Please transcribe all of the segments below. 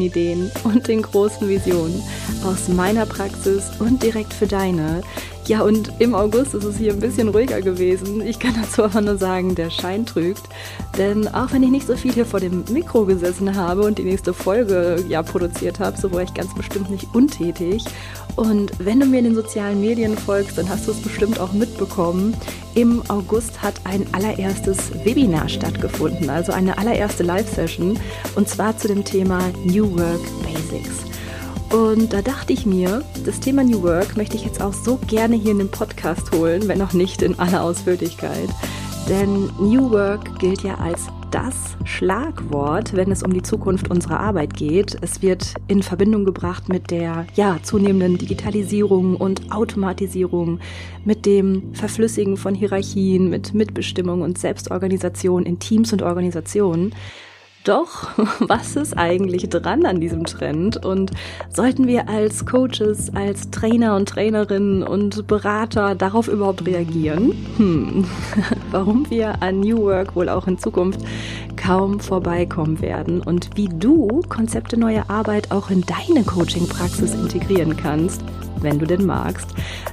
kleinen Ideen und den großen Visionen aus meiner Praxis und direkt für deine. Ja, und im August ist es hier ein bisschen ruhiger gewesen. Ich kann dazu aber nur sagen, der Schein trügt. Denn auch wenn ich nicht so viel hier vor dem Mikro gesessen habe und die nächste Folge ja produziert habe, so war ich ganz bestimmt nicht untätig. Und wenn du mir in den sozialen Medien folgst, dann hast du es bestimmt auch mitbekommen. Im August hat ein allererstes Webinar stattgefunden, also eine allererste Live-Session, und zwar zu dem Thema New Work Basics. Und da dachte ich mir, das Thema New Work möchte ich jetzt auch so gerne hier in den Podcast holen, wenn auch nicht in aller Ausführlichkeit. Denn New Work gilt ja als das Schlagwort, wenn es um die Zukunft unserer Arbeit geht. Es wird in Verbindung gebracht mit der ja, zunehmenden Digitalisierung und Automatisierung, mit dem Verflüssigen von Hierarchien, mit Mitbestimmung und Selbstorganisation in Teams und Organisationen. Doch, was ist eigentlich dran an diesem Trend? Und sollten wir als Coaches, als Trainer und Trainerinnen und Berater darauf überhaupt reagieren? Hm, warum wir an New Work wohl auch in Zukunft kaum vorbeikommen werden und wie du Konzepte neuer Arbeit auch in deine Coaching-Praxis integrieren kannst, wenn du denn magst.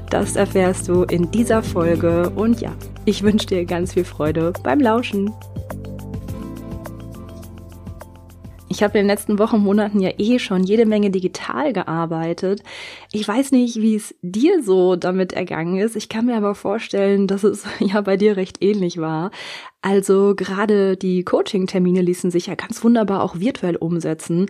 Das erfährst du in dieser Folge und ja, ich wünsche dir ganz viel Freude beim Lauschen. Ich habe in den letzten Wochen, Monaten ja eh schon jede Menge digital gearbeitet. Ich weiß nicht, wie es dir so damit ergangen ist. Ich kann mir aber vorstellen, dass es ja bei dir recht ähnlich war. Also gerade die Coaching-Termine ließen sich ja ganz wunderbar auch virtuell umsetzen.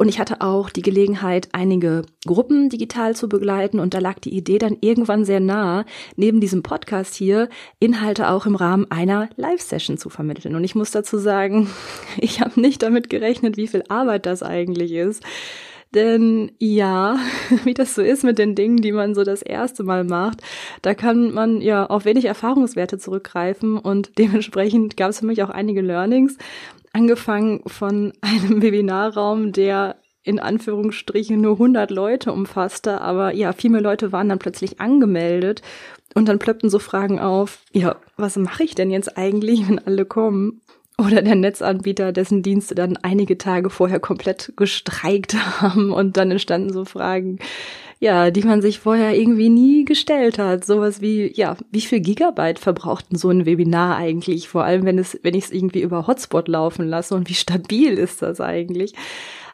Und ich hatte auch die Gelegenheit, einige Gruppen digital zu begleiten. Und da lag die Idee dann irgendwann sehr nah, neben diesem Podcast hier Inhalte auch im Rahmen einer Live-Session zu vermitteln. Und ich muss dazu sagen, ich habe nicht damit gerechnet, wie viel Arbeit das eigentlich ist. Denn ja, wie das so ist mit den Dingen, die man so das erste Mal macht, da kann man ja auf wenig Erfahrungswerte zurückgreifen und dementsprechend gab es für mich auch einige Learnings angefangen von einem Webinarraum, der in Anführungsstrichen nur 100 Leute umfasste, aber ja, viel mehr Leute waren dann plötzlich angemeldet und dann plöppten so Fragen auf, ja, was mache ich denn jetzt eigentlich, wenn alle kommen? Oder der Netzanbieter, dessen Dienste dann einige Tage vorher komplett gestreikt haben und dann entstanden so Fragen, ja, die man sich vorher irgendwie nie gestellt hat. Sowas wie, ja, wie viel Gigabyte verbraucht denn so ein Webinar eigentlich? Vor allem, wenn es, wenn ich es irgendwie über Hotspot laufen lasse und wie stabil ist das eigentlich?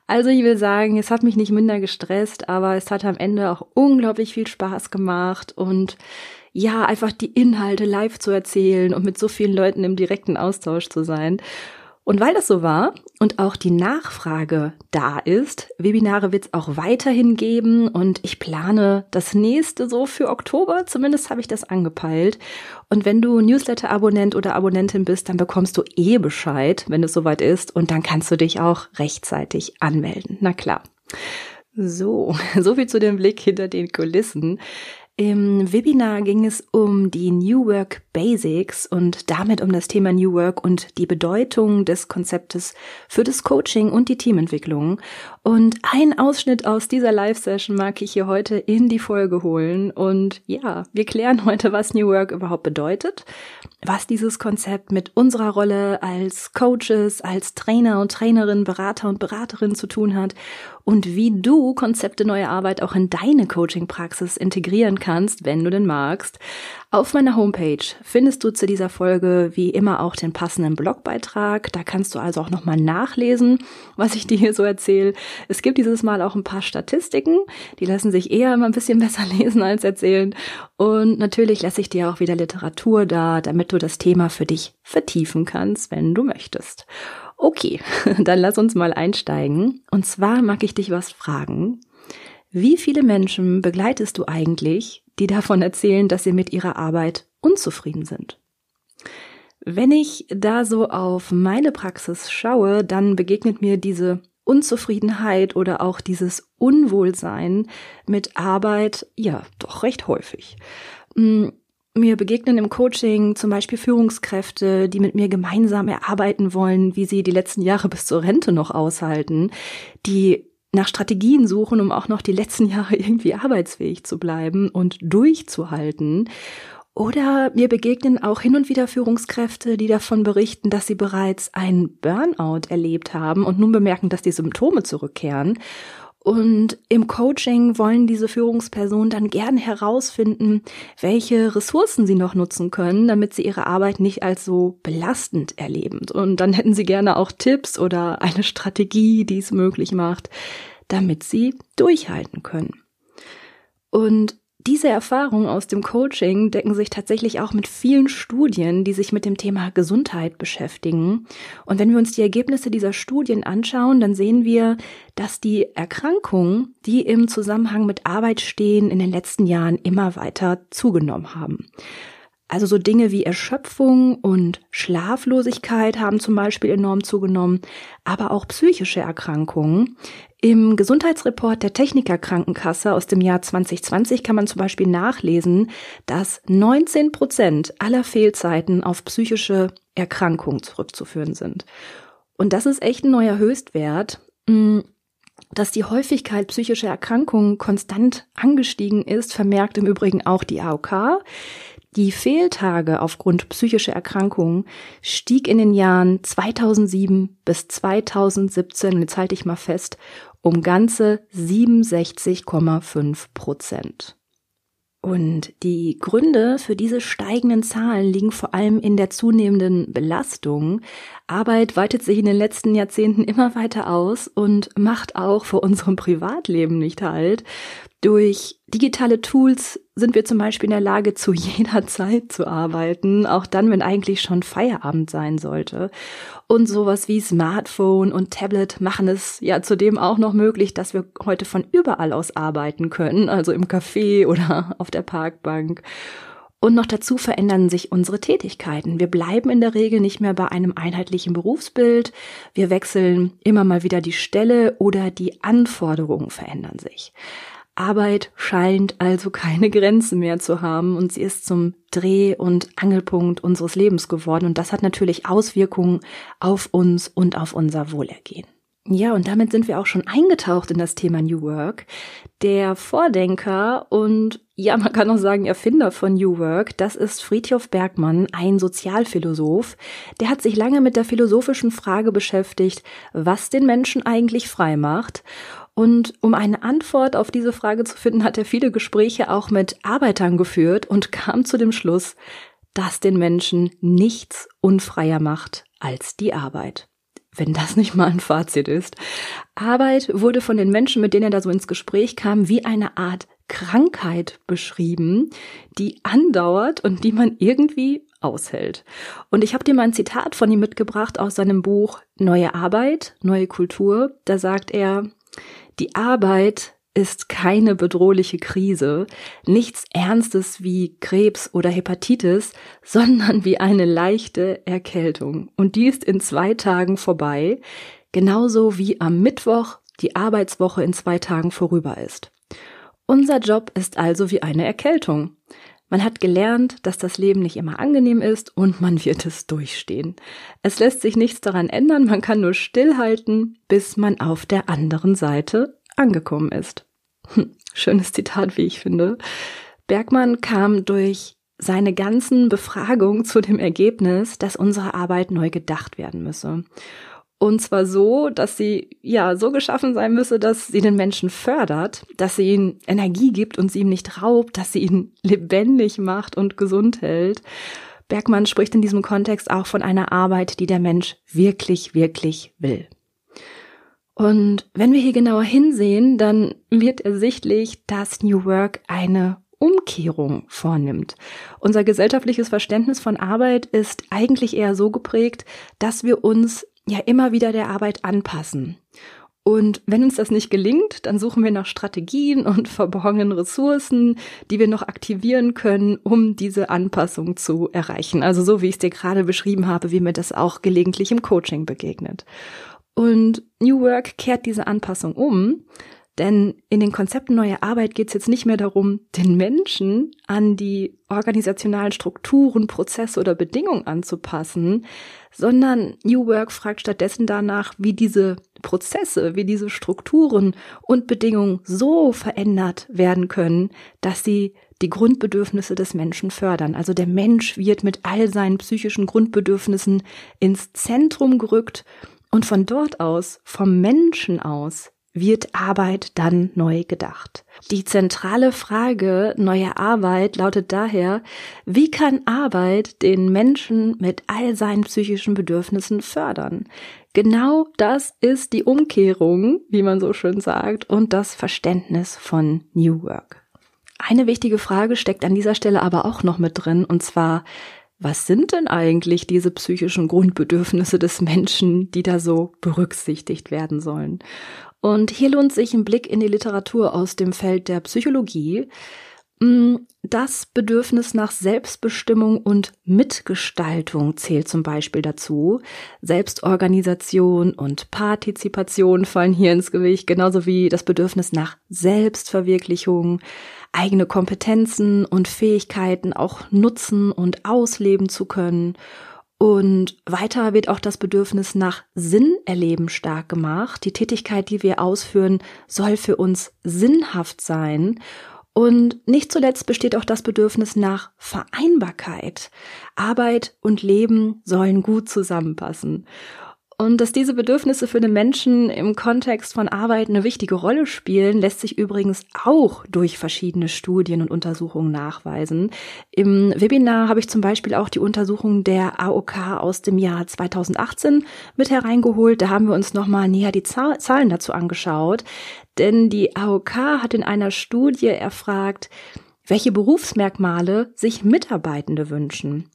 Also ich will sagen, es hat mich nicht minder gestresst, aber es hat am Ende auch unglaublich viel Spaß gemacht und ja, einfach die Inhalte live zu erzählen und mit so vielen Leuten im direkten Austausch zu sein. Und weil das so war und auch die Nachfrage da ist, Webinare wird es auch weiterhin geben und ich plane das nächste so für Oktober, zumindest habe ich das angepeilt. Und wenn du Newsletter-Abonnent oder Abonnentin bist, dann bekommst du eh Bescheid, wenn es soweit ist und dann kannst du dich auch rechtzeitig anmelden. Na klar. So, so viel zu dem Blick hinter den Kulissen. Im Webinar ging es um die New Work Basics und damit um das Thema New Work und die Bedeutung des Konzeptes für das Coaching und die Teamentwicklung. Und ein Ausschnitt aus dieser Live-Session mag ich hier heute in die Folge holen. Und ja, wir klären heute, was New Work überhaupt bedeutet, was dieses Konzept mit unserer Rolle als Coaches, als Trainer und Trainerin, Berater und Beraterin zu tun hat und wie du Konzepte neuer Arbeit auch in deine Coaching-Praxis integrieren kannst, wenn du denn magst. Auf meiner Homepage findest du zu dieser Folge wie immer auch den passenden Blogbeitrag. Da kannst du also auch nochmal nachlesen, was ich dir hier so erzähle. Es gibt dieses Mal auch ein paar Statistiken, die lassen sich eher immer ein bisschen besser lesen als erzählen. Und natürlich lasse ich dir auch wieder Literatur da, damit du das Thema für dich vertiefen kannst, wenn du möchtest. Okay, dann lass uns mal einsteigen. Und zwar mag ich dich was fragen. Wie viele Menschen begleitest du eigentlich, die davon erzählen, dass sie mit ihrer Arbeit unzufrieden sind? Wenn ich da so auf meine Praxis schaue, dann begegnet mir diese Unzufriedenheit oder auch dieses Unwohlsein mit Arbeit ja doch recht häufig. Mm, mir begegnen im Coaching zum Beispiel Führungskräfte, die mit mir gemeinsam erarbeiten wollen, wie sie die letzten Jahre bis zur Rente noch aushalten, die nach Strategien suchen, um auch noch die letzten Jahre irgendwie arbeitsfähig zu bleiben und durchzuhalten. Oder mir begegnen auch hin und wieder Führungskräfte, die davon berichten, dass sie bereits einen Burnout erlebt haben und nun bemerken, dass die Symptome zurückkehren. Und im Coaching wollen diese Führungspersonen dann gern herausfinden, welche Ressourcen sie noch nutzen können, damit sie ihre Arbeit nicht als so belastend erleben. Und dann hätten sie gerne auch Tipps oder eine Strategie, die es möglich macht, damit sie durchhalten können. Und diese Erfahrungen aus dem Coaching decken sich tatsächlich auch mit vielen Studien, die sich mit dem Thema Gesundheit beschäftigen. Und wenn wir uns die Ergebnisse dieser Studien anschauen, dann sehen wir, dass die Erkrankungen, die im Zusammenhang mit Arbeit stehen, in den letzten Jahren immer weiter zugenommen haben. Also so Dinge wie Erschöpfung und Schlaflosigkeit haben zum Beispiel enorm zugenommen, aber auch psychische Erkrankungen. Im Gesundheitsreport der Techniker Krankenkasse aus dem Jahr 2020 kann man zum Beispiel nachlesen, dass 19 Prozent aller Fehlzeiten auf psychische Erkrankungen zurückzuführen sind. Und das ist echt ein neuer Höchstwert. Mm, dass die Häufigkeit psychischer Erkrankungen konstant angestiegen ist, vermerkt im Übrigen auch die AOK. Die Fehltage aufgrund psychischer Erkrankungen stieg in den Jahren 2007 bis 2017, jetzt halte ich mal fest, um ganze 67,5 Prozent. Und die Gründe für diese steigenden Zahlen liegen vor allem in der zunehmenden Belastung. Arbeit weitet sich in den letzten Jahrzehnten immer weiter aus und macht auch vor unserem Privatleben nicht halt. Durch digitale Tools sind wir zum Beispiel in der Lage, zu jeder Zeit zu arbeiten, auch dann, wenn eigentlich schon Feierabend sein sollte. Und sowas wie Smartphone und Tablet machen es ja zudem auch noch möglich, dass wir heute von überall aus arbeiten können, also im Café oder auf der Parkbank. Und noch dazu verändern sich unsere Tätigkeiten. Wir bleiben in der Regel nicht mehr bei einem einheitlichen Berufsbild. Wir wechseln immer mal wieder die Stelle oder die Anforderungen verändern sich. Arbeit scheint also keine Grenzen mehr zu haben und sie ist zum Dreh- und Angelpunkt unseres Lebens geworden und das hat natürlich Auswirkungen auf uns und auf unser Wohlergehen. Ja, und damit sind wir auch schon eingetaucht in das Thema New Work. Der Vordenker und ja, man kann auch sagen Erfinder von New Work, das ist Friedhof Bergmann, ein Sozialphilosoph. Der hat sich lange mit der philosophischen Frage beschäftigt, was den Menschen eigentlich frei macht. Und um eine Antwort auf diese Frage zu finden, hat er viele Gespräche auch mit Arbeitern geführt und kam zu dem Schluss, dass den Menschen nichts unfreier macht als die Arbeit. Wenn das nicht mal ein Fazit ist. Arbeit wurde von den Menschen, mit denen er da so ins Gespräch kam, wie eine Art Krankheit beschrieben, die andauert und die man irgendwie aushält. Und ich habe dir mal ein Zitat von ihm mitgebracht aus seinem Buch Neue Arbeit, neue Kultur. Da sagt er, die Arbeit ist keine bedrohliche Krise, nichts Ernstes wie Krebs oder Hepatitis, sondern wie eine leichte Erkältung. Und die ist in zwei Tagen vorbei, genauso wie am Mittwoch die Arbeitswoche in zwei Tagen vorüber ist. Unser Job ist also wie eine Erkältung. Man hat gelernt, dass das Leben nicht immer angenehm ist und man wird es durchstehen. Es lässt sich nichts daran ändern, man kann nur stillhalten, bis man auf der anderen Seite angekommen ist. Hm, schönes Zitat, wie ich finde. Bergmann kam durch seine ganzen Befragungen zu dem Ergebnis, dass unsere Arbeit neu gedacht werden müsse. Und zwar so, dass sie ja so geschaffen sein müsse, dass sie den Menschen fördert, dass sie ihm Energie gibt und sie ihm nicht raubt, dass sie ihn lebendig macht und gesund hält. Bergmann spricht in diesem Kontext auch von einer Arbeit, die der Mensch wirklich, wirklich will. Und wenn wir hier genauer hinsehen, dann wird ersichtlich, dass New Work eine Umkehrung vornimmt. Unser gesellschaftliches Verständnis von Arbeit ist eigentlich eher so geprägt, dass wir uns ja immer wieder der Arbeit anpassen. Und wenn uns das nicht gelingt, dann suchen wir nach Strategien und verborgenen Ressourcen, die wir noch aktivieren können, um diese Anpassung zu erreichen. Also so wie ich es dir gerade beschrieben habe, wie mir das auch gelegentlich im Coaching begegnet. Und New Work kehrt diese Anpassung um, denn in den Konzepten neuer Arbeit geht es jetzt nicht mehr darum, den Menschen an die organisationalen Strukturen, Prozesse oder Bedingungen anzupassen, sondern New Work fragt stattdessen danach, wie diese Prozesse, wie diese Strukturen und Bedingungen so verändert werden können, dass sie die Grundbedürfnisse des Menschen fördern. Also der Mensch wird mit all seinen psychischen Grundbedürfnissen ins Zentrum gerückt und von dort aus, vom Menschen aus, wird Arbeit dann neu gedacht. Die zentrale Frage neuer Arbeit lautet daher, wie kann Arbeit den Menschen mit all seinen psychischen Bedürfnissen fördern? Genau das ist die Umkehrung, wie man so schön sagt, und das Verständnis von New Work. Eine wichtige Frage steckt an dieser Stelle aber auch noch mit drin, und zwar, was sind denn eigentlich diese psychischen Grundbedürfnisse des Menschen, die da so berücksichtigt werden sollen? Und hier lohnt sich ein Blick in die Literatur aus dem Feld der Psychologie. Mm, das Bedürfnis nach Selbstbestimmung und Mitgestaltung zählt zum Beispiel dazu. Selbstorganisation und Partizipation fallen hier ins Gewicht, genauso wie das Bedürfnis nach Selbstverwirklichung, eigene Kompetenzen und Fähigkeiten auch nutzen und ausleben zu können und weiter wird auch das Bedürfnis nach Sinn erleben stark gemacht. Die Tätigkeit, die wir ausführen, soll für uns sinnhaft sein. Und nicht zuletzt besteht auch das Bedürfnis nach Vereinbarkeit. Arbeit und Leben sollen gut zusammenpassen. Und dass diese Bedürfnisse für den Menschen im Kontext von Arbeit eine wichtige Rolle spielen, lässt sich übrigens auch durch verschiedene Studien und Untersuchungen nachweisen. Im Webinar habe ich zum Beispiel auch die Untersuchung der AOK aus dem Jahr 2018 mit hereingeholt. Da haben wir uns nochmal näher die Zahlen dazu angeschaut. Denn die AOK hat in einer Studie erfragt, welche Berufsmerkmale sich Mitarbeitende wünschen.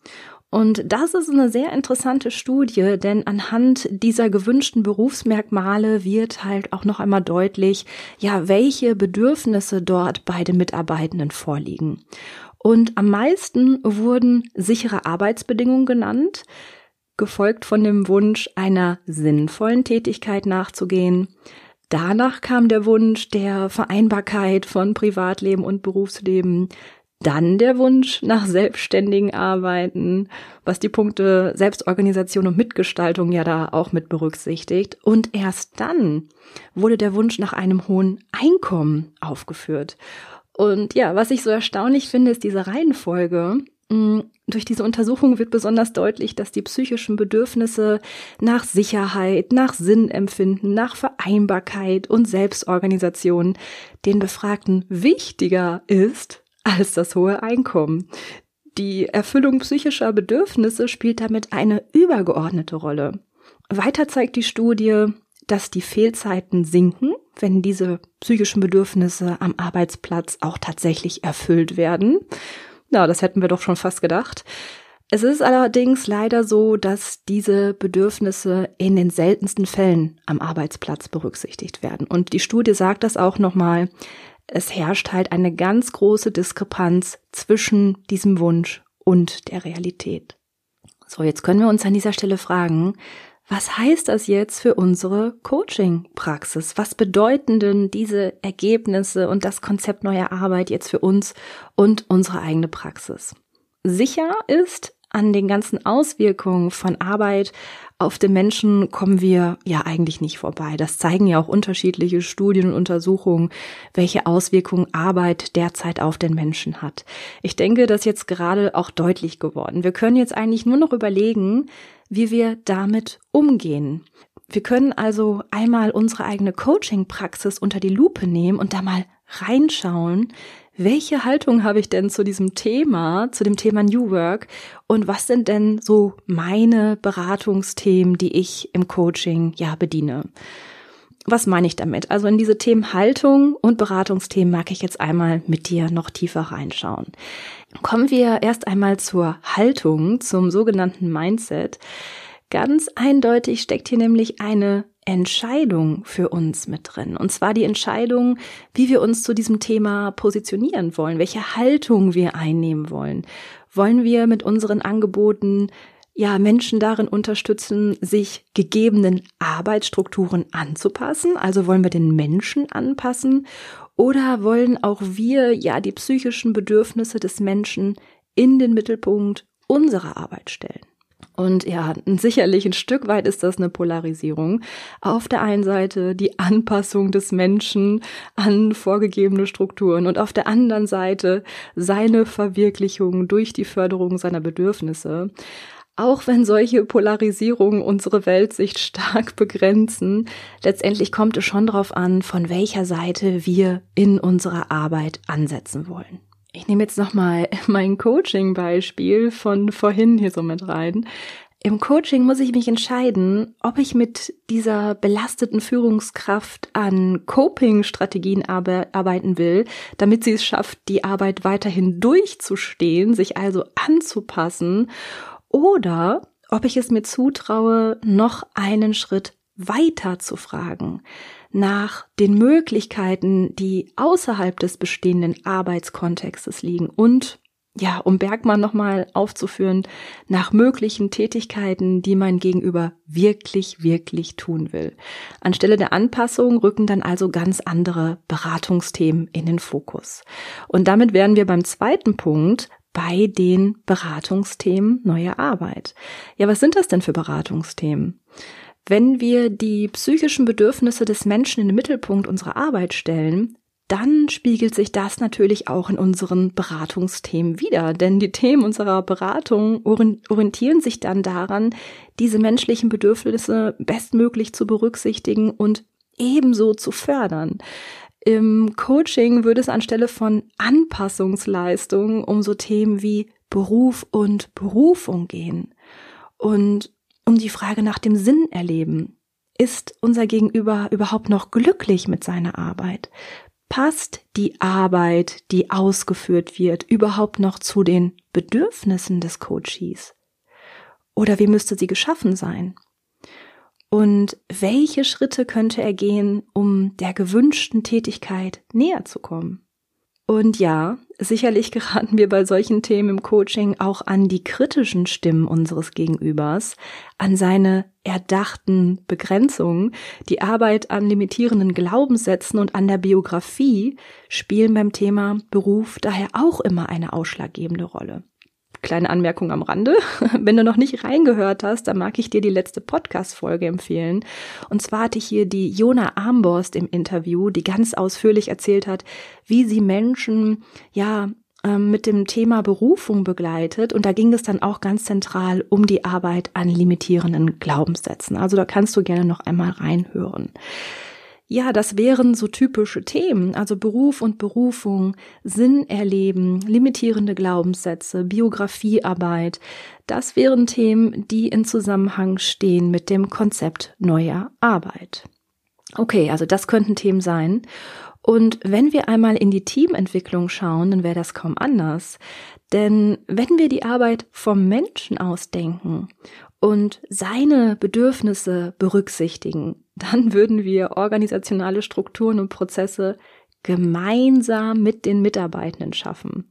Und das ist eine sehr interessante Studie, denn anhand dieser gewünschten Berufsmerkmale wird halt auch noch einmal deutlich, ja, welche Bedürfnisse dort bei den Mitarbeitenden vorliegen. Und am meisten wurden sichere Arbeitsbedingungen genannt, gefolgt von dem Wunsch, einer sinnvollen Tätigkeit nachzugehen. Danach kam der Wunsch der Vereinbarkeit von Privatleben und Berufsleben, dann der Wunsch nach selbstständigen Arbeiten, was die Punkte Selbstorganisation und Mitgestaltung ja da auch mit berücksichtigt. Und erst dann wurde der Wunsch nach einem hohen Einkommen aufgeführt. Und ja, was ich so erstaunlich finde, ist diese Reihenfolge. Mm, durch diese Untersuchung wird besonders deutlich, dass die psychischen Bedürfnisse nach Sicherheit, nach Sinnempfinden, nach Vereinbarkeit und Selbstorganisation den Befragten wichtiger ist als das hohe Einkommen. Die Erfüllung psychischer Bedürfnisse spielt damit eine übergeordnete Rolle. Weiter zeigt die Studie, dass die Fehlzeiten sinken, wenn diese psychischen Bedürfnisse am Arbeitsplatz auch tatsächlich erfüllt werden. Na, das hätten wir doch schon fast gedacht. Es ist allerdings leider so, dass diese Bedürfnisse in den seltensten Fällen am Arbeitsplatz berücksichtigt werden. Und die Studie sagt das auch nochmal es herrscht halt eine ganz große Diskrepanz zwischen diesem Wunsch und der Realität. So, jetzt können wir uns an dieser Stelle fragen, was heißt das jetzt für unsere Coaching-Praxis? Was bedeuten denn diese Ergebnisse und das Konzept neuer Arbeit jetzt für uns und unsere eigene Praxis? Sicher ist, an den ganzen Auswirkungen von Arbeit auf den Menschen kommen wir ja eigentlich nicht vorbei. Das zeigen ja auch unterschiedliche Studien und Untersuchungen, welche Auswirkungen Arbeit derzeit auf den Menschen hat. Ich denke, das ist jetzt gerade auch deutlich geworden. Wir können jetzt eigentlich nur noch überlegen, wie wir damit umgehen. Wir können also einmal unsere eigene Coaching-Praxis unter die Lupe nehmen und da mal reinschauen, welche Haltung habe ich denn zu diesem Thema, zu dem Thema New Work und was sind denn so meine Beratungsthemen, die ich im Coaching ja bediene? Was meine ich damit? Also in diese Themen Haltung und Beratungsthemen mag ich jetzt einmal mit dir noch tiefer reinschauen. Kommen wir erst einmal zur Haltung, zum sogenannten Mindset. Ganz eindeutig steckt hier nämlich eine Entscheidung für uns mit drin. Und zwar die Entscheidung, wie wir uns zu diesem Thema positionieren wollen, welche Haltung wir einnehmen wollen. Wollen wir mit unseren Angeboten ja Menschen darin unterstützen, sich gegebenen Arbeitsstrukturen anzupassen? Also wollen wir den Menschen anpassen oder wollen auch wir ja die psychischen Bedürfnisse des Menschen in den Mittelpunkt unserer Arbeit stellen? Und ja, sicherlich ein Stück weit ist das eine Polarisierung. Auf der einen Seite die Anpassung des Menschen an vorgegebene Strukturen und auf der anderen Seite seine Verwirklichung durch die Förderung seiner Bedürfnisse. Auch wenn solche Polarisierungen unsere Weltsicht stark begrenzen, letztendlich kommt es schon darauf an, von welcher Seite wir in unserer Arbeit ansetzen wollen. Ich nehme jetzt nochmal mein Coaching-Beispiel von vorhin hier so mit rein. Im Coaching muss ich mich entscheiden, ob ich mit dieser belasteten Führungskraft an Coping-Strategien arbeiten will, damit sie es schafft, die Arbeit weiterhin durchzustehen, sich also anzupassen, oder ob ich es mir zutraue, noch einen Schritt weiter zu fragen nach den Möglichkeiten, die außerhalb des bestehenden Arbeitskontextes liegen und ja, um Bergmann nochmal aufzuführen, nach möglichen Tätigkeiten, die mein Gegenüber wirklich, wirklich tun will. Anstelle der Anpassung rücken dann also ganz andere Beratungsthemen in den Fokus. Und damit wären wir beim zweiten Punkt bei den Beratungsthemen neuer Arbeit. Ja, was sind das denn für Beratungsthemen? Wenn wir die psychischen Bedürfnisse des Menschen in den Mittelpunkt unserer Arbeit stellen, dann spiegelt sich das natürlich auch in unseren Beratungsthemen wieder. Denn die Themen unserer Beratung orientieren sich dann daran, diese menschlichen Bedürfnisse bestmöglich zu berücksichtigen und ebenso zu fördern. Im Coaching würde es anstelle von Anpassungsleistungen um so Themen wie Beruf und Berufung gehen. Und um die Frage nach dem Sinn erleben. Ist unser Gegenüber überhaupt noch glücklich mit seiner Arbeit? Passt die Arbeit, die ausgeführt wird, überhaupt noch zu den Bedürfnissen des Coaches? Oder wie müsste sie geschaffen sein? Und welche Schritte könnte er gehen, um der gewünschten Tätigkeit näher zu kommen? Und ja, sicherlich geraten wir bei solchen Themen im Coaching auch an die kritischen Stimmen unseres Gegenübers, an seine erdachten Begrenzungen. Die Arbeit an limitierenden Glaubenssätzen und an der Biografie spielen beim Thema Beruf daher auch immer eine ausschlaggebende Rolle. Kleine Anmerkung am Rande. Wenn du noch nicht reingehört hast, dann mag ich dir die letzte Podcast-Folge empfehlen. Und zwar hatte ich hier die Jona Armborst im Interview, die ganz ausführlich erzählt hat, wie sie Menschen, ja, ähm, mit dem Thema Berufung begleitet. Und da ging es dann auch ganz zentral um die Arbeit an limitierenden Glaubenssätzen. Also da kannst du gerne noch einmal reinhören. Ja, das wären so typische Themen, also Beruf und Berufung, Sinn erleben, limitierende Glaubenssätze, Biografiearbeit. Das wären Themen, die in Zusammenhang stehen mit dem Konzept neuer Arbeit. Okay, also das könnten Themen sein. Und wenn wir einmal in die Teamentwicklung schauen, dann wäre das kaum anders. Denn wenn wir die Arbeit vom Menschen ausdenken und seine Bedürfnisse berücksichtigen, dann würden wir organisationale Strukturen und Prozesse gemeinsam mit den Mitarbeitenden schaffen.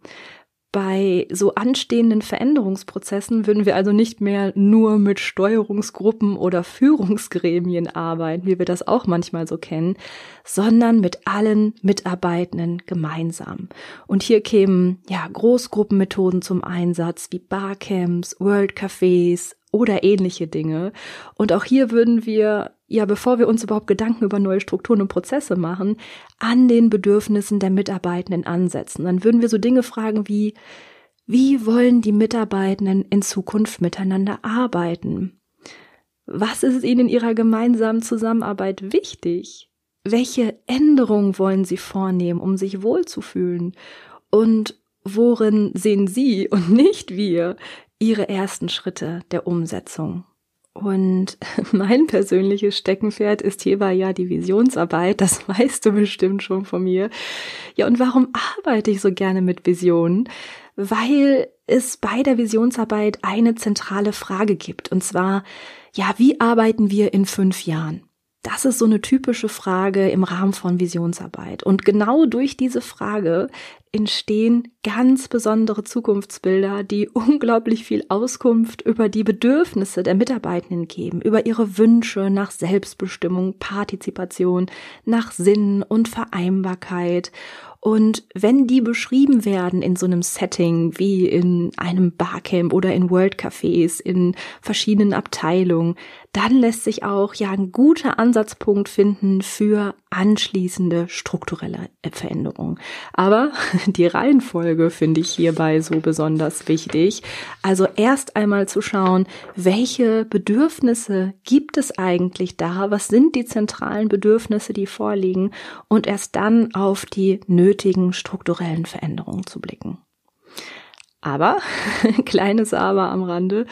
Bei so anstehenden Veränderungsprozessen würden wir also nicht mehr nur mit Steuerungsgruppen oder Führungsgremien arbeiten, wie wir das auch manchmal so kennen, sondern mit allen Mitarbeitenden gemeinsam. Und hier kämen ja Großgruppenmethoden zum Einsatz wie Barcamps, World Cafés, oder ähnliche Dinge. Und auch hier würden wir, ja, bevor wir uns überhaupt Gedanken über neue Strukturen und Prozesse machen, an den Bedürfnissen der Mitarbeitenden ansetzen. Dann würden wir so Dinge fragen wie, wie wollen die Mitarbeitenden in Zukunft miteinander arbeiten? Was ist ihnen in ihrer gemeinsamen Zusammenarbeit wichtig? Welche Änderungen wollen sie vornehmen, um sich wohlzufühlen? Und worin sehen Sie und nicht wir ihre ersten Schritte der Umsetzung. Und mein persönliches Steckenpferd ist hierbei ja die Visionsarbeit. Das weißt du bestimmt schon von mir. Ja, und warum arbeite ich so gerne mit Visionen? Weil es bei der Visionsarbeit eine zentrale Frage gibt. Und zwar, ja, wie arbeiten wir in fünf Jahren? Das ist so eine typische Frage im Rahmen von Visionsarbeit. Und genau durch diese Frage entstehen ganz besondere Zukunftsbilder, die unglaublich viel Auskunft über die Bedürfnisse der Mitarbeitenden geben, über ihre Wünsche nach Selbstbestimmung, Partizipation, nach Sinn und Vereinbarkeit und wenn die beschrieben werden in so einem Setting wie in einem Barcamp oder in World Cafés, in verschiedenen Abteilungen, dann lässt sich auch ja ein guter Ansatzpunkt finden für anschließende strukturelle Veränderungen. Aber die Reihenfolge finde ich hierbei so besonders wichtig. Also erst einmal zu schauen, welche Bedürfnisse gibt es eigentlich da? Was sind die zentralen Bedürfnisse, die vorliegen? Und erst dann auf die nötigen strukturellen Veränderungen zu blicken. Aber, kleines Aber am Rande,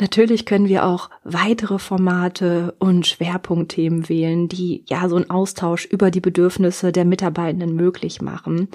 natürlich können wir auch weitere Formate und Schwerpunktthemen wählen, die ja so einen Austausch über die Bedürfnisse der Mitarbeitenden möglich machen.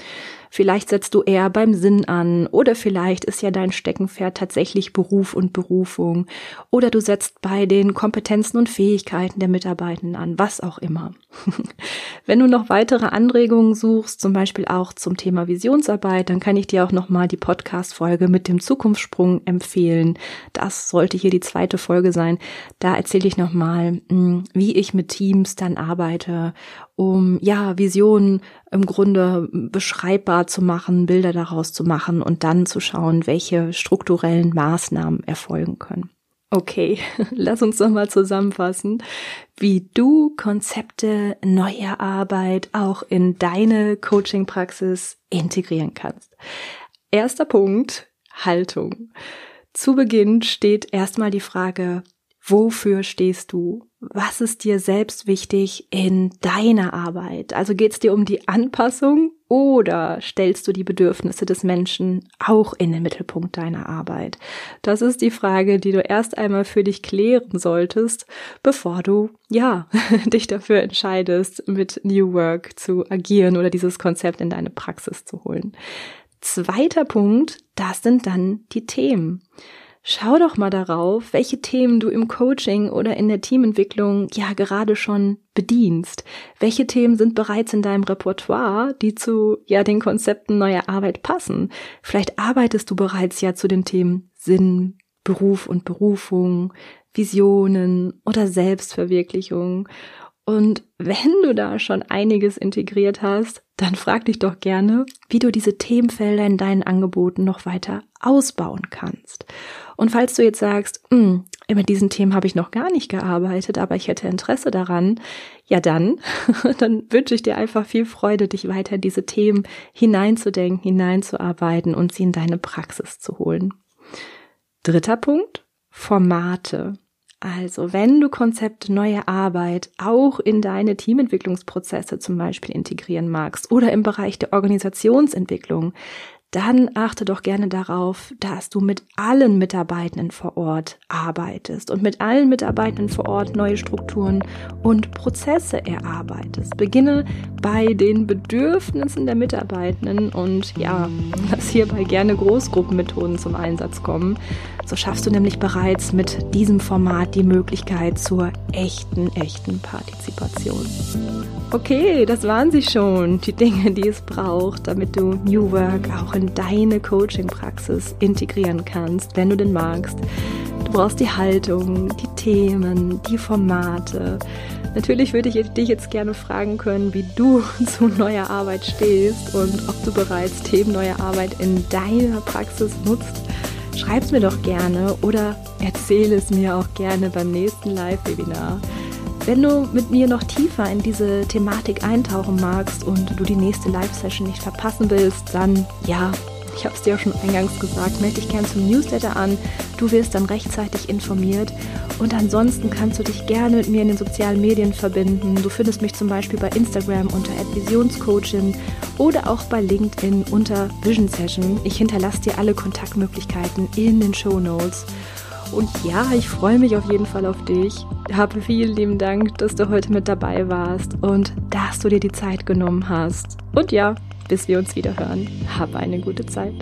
Vielleicht setzt du eher beim Sinn an oder vielleicht ist ja dein Steckenpferd tatsächlich Beruf und Berufung oder du setzt bei den Kompetenzen und Fähigkeiten der Mitarbeitenden an, was auch immer. Wenn du noch weitere Anregungen suchst, zum Beispiel auch zum Thema Visionsarbeit, dann kann ich dir auch nochmal die Podcast-Folge mit dem Zukunftssprung empfehlen. Das sollte hier die zweite Folge sein. Da erzähle ich nochmal, hm, wie ich mit Teams dann arbeite um ja Visionen im Grunde beschreibbar zu machen, Bilder daraus zu machen und dann zu schauen, welche strukturellen Maßnahmen erfolgen können. Okay, lass uns noch mal zusammenfassen, wie du Konzepte neuer Arbeit auch in deine Coaching-Praxis integrieren kannst. Erster Punkt, Haltung. Zu Beginn steht erstmal die Frage, wofür stehst du? was ist dir selbst wichtig in deiner Arbeit? Also geht es dir um die Anpassung oder stellst du die Bedürfnisse des Menschen auch in den Mittelpunkt deiner Arbeit? Das ist die Frage, die du erst einmal für dich klären solltest, bevor du, ja, dich dafür entscheidest, mit New Work zu agieren oder dieses Konzept in deine Praxis zu holen. Zweiter Punkt, das sind dann die Themen. Schau doch mal darauf, welche Themen du im Coaching oder in der Teamentwicklung ja gerade schon bedienst. Welche Themen sind bereits in deinem Repertoire, die zu ja den Konzepten neuer Arbeit passen? Vielleicht arbeitest du bereits ja zu den Themen Sinn, Beruf und Berufung, Visionen oder Selbstverwirklichung. Und wenn du da schon einiges integriert hast, dann frag dich doch gerne, wie du diese Themenfelder in deinen Angeboten noch weiter ausbauen kannst. Und falls du jetzt sagst, hm, mit diesen Themen habe ich noch gar nicht gearbeitet, aber ich hätte Interesse daran, ja dann, dann wünsche ich dir einfach viel Freude, dich weiter in diese Themen hineinzudenken, hineinzuarbeiten und sie in deine Praxis zu holen. Dritter Punkt, Formate. Also, wenn du Konzepte neue Arbeit auch in deine Teamentwicklungsprozesse zum Beispiel integrieren magst oder im Bereich der Organisationsentwicklung, dann achte doch gerne darauf, dass du mit allen Mitarbeitenden vor Ort arbeitest und mit allen Mitarbeitenden vor Ort neue Strukturen und Prozesse erarbeitest. Beginne bei den Bedürfnissen der Mitarbeitenden und ja, lass hierbei gerne Großgruppenmethoden zum Einsatz kommen. So schaffst du nämlich bereits mit diesem Format die Möglichkeit zur echten, echten Partizipation. Okay, das waren sie schon, die Dinge, die es braucht, damit du New Work auch in deine Coaching-Praxis integrieren kannst, wenn du den magst. Du brauchst die Haltung, die Themen, die Formate. Natürlich würde ich dich jetzt gerne fragen können, wie du zu neuer Arbeit stehst und ob du bereits Themen neuer Arbeit in deiner Praxis nutzt. Schreib es mir doch gerne oder erzähle es mir auch gerne beim nächsten Live-Webinar. Wenn du mit mir noch tiefer in diese Thematik eintauchen magst und du die nächste Live-Session nicht verpassen willst, dann ja, ich habe es dir ja schon eingangs gesagt, melde dich gern zum Newsletter an. Du wirst dann rechtzeitig informiert. Und ansonsten kannst du dich gerne mit mir in den sozialen Medien verbinden. Du findest mich zum Beispiel bei Instagram unter Visionscoachin oder auch bei LinkedIn unter Vision Session. Ich hinterlasse dir alle Kontaktmöglichkeiten in den Show Notes. Und ja, ich freue mich auf jeden Fall auf dich. Habe vielen lieben Dank, dass du heute mit dabei warst und dass du dir die Zeit genommen hast. Und ja, bis wir uns wieder hören. Hab eine gute Zeit.